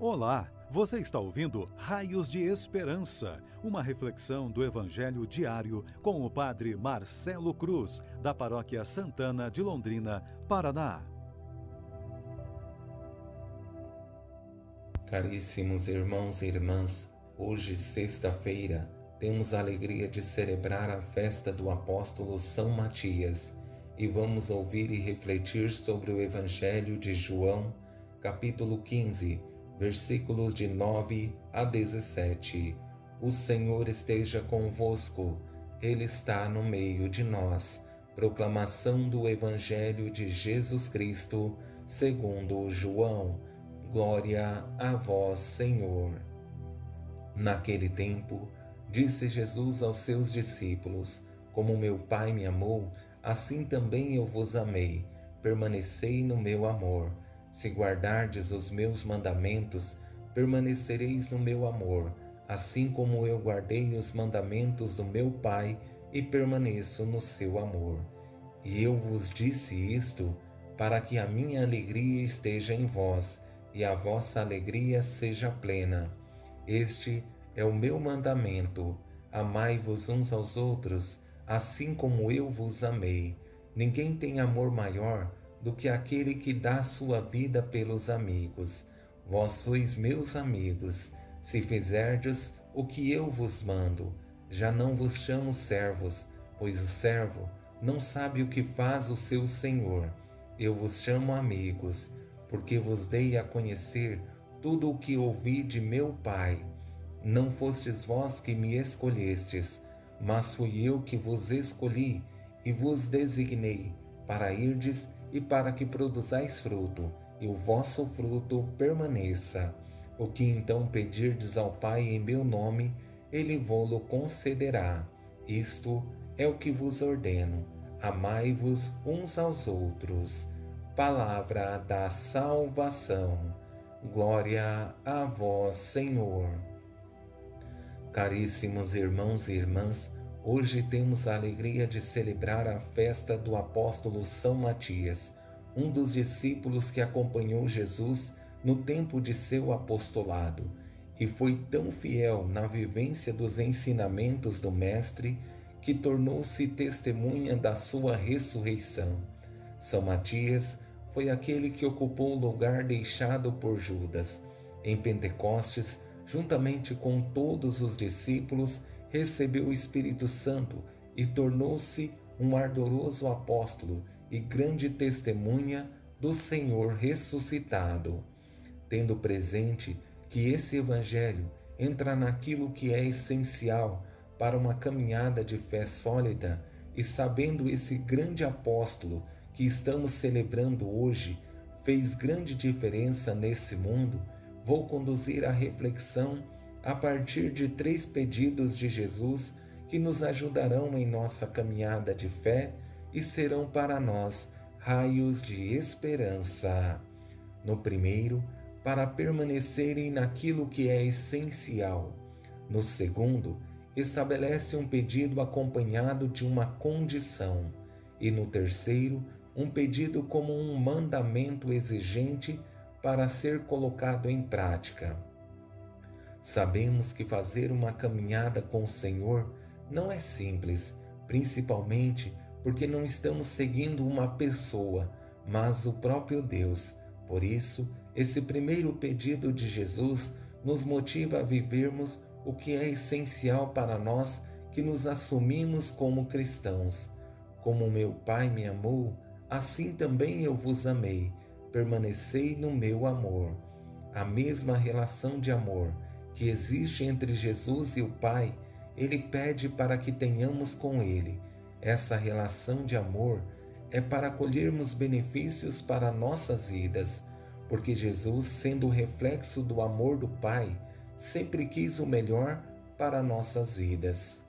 Olá, você está ouvindo Raios de Esperança, uma reflexão do Evangelho diário com o Padre Marcelo Cruz, da Paróquia Santana de Londrina, Paraná. Caríssimos irmãos e irmãs, hoje, sexta-feira, temos a alegria de celebrar a festa do apóstolo São Matias e vamos ouvir e refletir sobre o Evangelho de João, capítulo 15 versículos de 9 a 17. O Senhor esteja convosco, Ele está no meio de nós. Proclamação do Evangelho de Jesus Cristo, segundo João. Glória a vós, Senhor. Naquele tempo, disse Jesus aos seus discípulos: Como meu Pai me amou, assim também eu vos amei. Permanecei no meu amor. Se guardardes os meus mandamentos, permanecereis no meu amor, assim como eu guardei os mandamentos do meu Pai e permaneço no seu amor. E eu vos disse isto para que a minha alegria esteja em vós e a vossa alegria seja plena. Este é o meu mandamento: amai-vos uns aos outros, assim como eu vos amei. Ninguém tem amor maior do que aquele que dá sua vida pelos amigos. Vós sois meus amigos, se fizerdes o que eu vos mando. Já não vos chamo servos, pois o servo não sabe o que faz o seu senhor. Eu vos chamo amigos, porque vos dei a conhecer tudo o que ouvi de meu Pai. Não fostes vós que me escolhestes, mas fui eu que vos escolhi e vos designei para irdes e para que produzais fruto, e o vosso fruto permaneça. O que então pedirdes ao Pai em meu nome, ele vô-lo concederá. Isto é o que vos ordeno: amai-vos uns aos outros. Palavra da salvação. Glória a vós, Senhor. Caríssimos irmãos e irmãs, Hoje temos a alegria de celebrar a festa do apóstolo São Matias, um dos discípulos que acompanhou Jesus no tempo de seu apostolado e foi tão fiel na vivência dos ensinamentos do Mestre que tornou-se testemunha da sua ressurreição. São Matias foi aquele que ocupou o lugar deixado por Judas. Em Pentecostes, juntamente com todos os discípulos, recebeu o Espírito Santo e tornou-se um ardoroso apóstolo e grande testemunha do Senhor ressuscitado, tendo presente que esse Evangelho entra naquilo que é essencial para uma caminhada de fé sólida e sabendo esse grande apóstolo que estamos celebrando hoje fez grande diferença nesse mundo, vou conduzir a reflexão a partir de três pedidos de Jesus que nos ajudarão em nossa caminhada de fé e serão para nós raios de esperança. No primeiro, para permanecerem naquilo que é essencial. No segundo, estabelece um pedido acompanhado de uma condição. E no terceiro, um pedido como um mandamento exigente para ser colocado em prática. Sabemos que fazer uma caminhada com o Senhor não é simples, principalmente porque não estamos seguindo uma pessoa, mas o próprio Deus. Por isso, esse primeiro pedido de Jesus nos motiva a vivermos o que é essencial para nós que nos assumimos como cristãos. Como meu Pai me amou, assim também eu vos amei. Permanecei no meu amor. A mesma relação de amor que existe entre Jesus e o Pai, ele pede para que tenhamos com ele. Essa relação de amor é para colhermos benefícios para nossas vidas, porque Jesus, sendo o reflexo do amor do Pai, sempre quis o melhor para nossas vidas.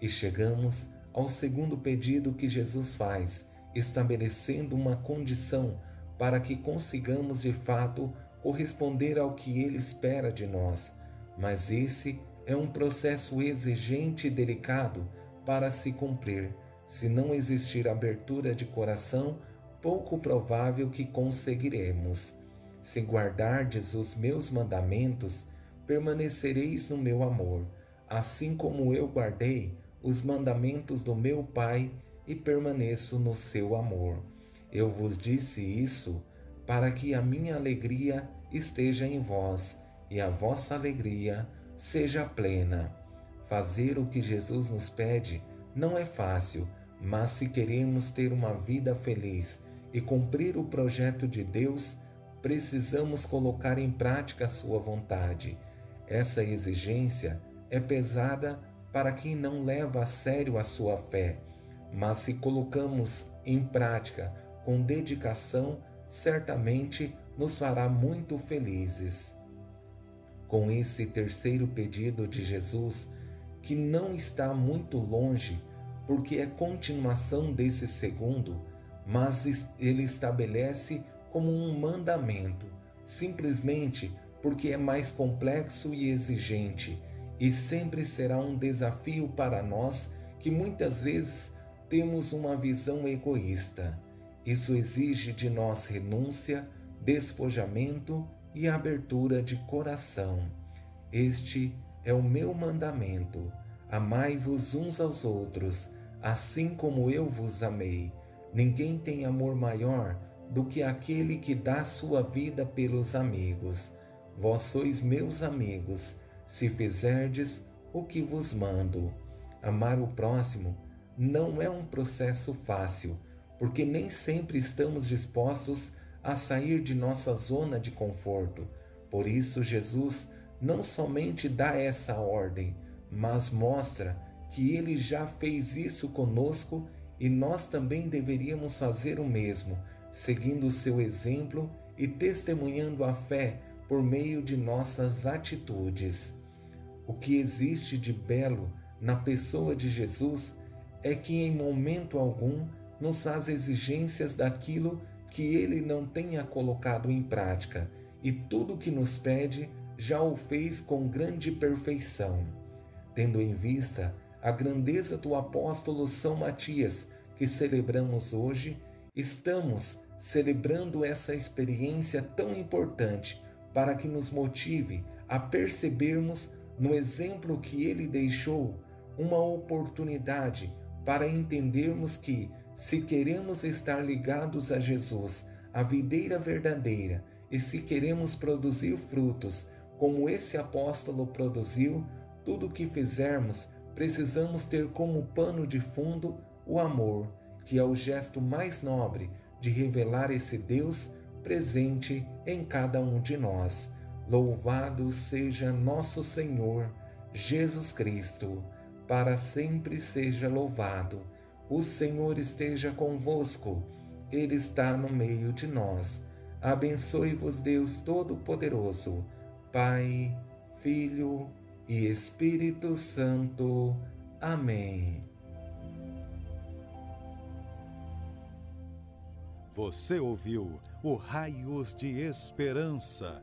E chegamos ao segundo pedido que Jesus faz, estabelecendo uma condição para que consigamos de fato corresponder ao que ele espera de nós mas esse é um processo exigente e delicado para se cumprir. Se não existir abertura de coração, pouco provável que conseguiremos. Se guardardes os meus mandamentos, permanecereis no meu amor, assim como eu guardei os mandamentos do meu Pai e permaneço no seu amor. Eu vos disse isso para que a minha alegria esteja em vós e a vossa alegria seja plena. Fazer o que Jesus nos pede não é fácil, mas se queremos ter uma vida feliz e cumprir o projeto de Deus, precisamos colocar em prática a sua vontade. Essa exigência é pesada para quem não leva a sério a sua fé, mas se colocamos em prática com dedicação, certamente nos fará muito felizes. Com esse terceiro pedido de Jesus, que não está muito longe, porque é continuação desse segundo, mas ele estabelece como um mandamento, simplesmente porque é mais complexo e exigente, e sempre será um desafio para nós que muitas vezes temos uma visão egoísta. Isso exige de nós renúncia, despojamento e abertura de coração. Este é o meu mandamento: amai-vos uns aos outros, assim como eu vos amei. Ninguém tem amor maior do que aquele que dá sua vida pelos amigos. Vós sois meus amigos, se fizerdes o que vos mando. Amar o próximo não é um processo fácil, porque nem sempre estamos dispostos a sair de nossa zona de conforto. Por isso, Jesus não somente dá essa ordem, mas mostra que ele já fez isso conosco e nós também deveríamos fazer o mesmo, seguindo o seu exemplo e testemunhando a fé por meio de nossas atitudes. O que existe de belo na pessoa de Jesus é que em momento algum nos faz exigências daquilo que ele não tenha colocado em prática, e tudo que nos pede já o fez com grande perfeição. Tendo em vista a grandeza do apóstolo São Matias, que celebramos hoje, estamos celebrando essa experiência tão importante para que nos motive a percebermos no exemplo que ele deixou uma oportunidade para entendermos que, se queremos estar ligados a Jesus, a videira verdadeira, e se queremos produzir frutos como esse apóstolo produziu, tudo o que fizermos precisamos ter como pano de fundo o amor, que é o gesto mais nobre de revelar esse Deus presente em cada um de nós. Louvado seja nosso Senhor Jesus Cristo, para sempre seja louvado. O Senhor esteja convosco, Ele está no meio de nós. Abençoe-vos, Deus Todo-Poderoso, Pai, Filho e Espírito Santo. Amém. Você ouviu o Raios de Esperança,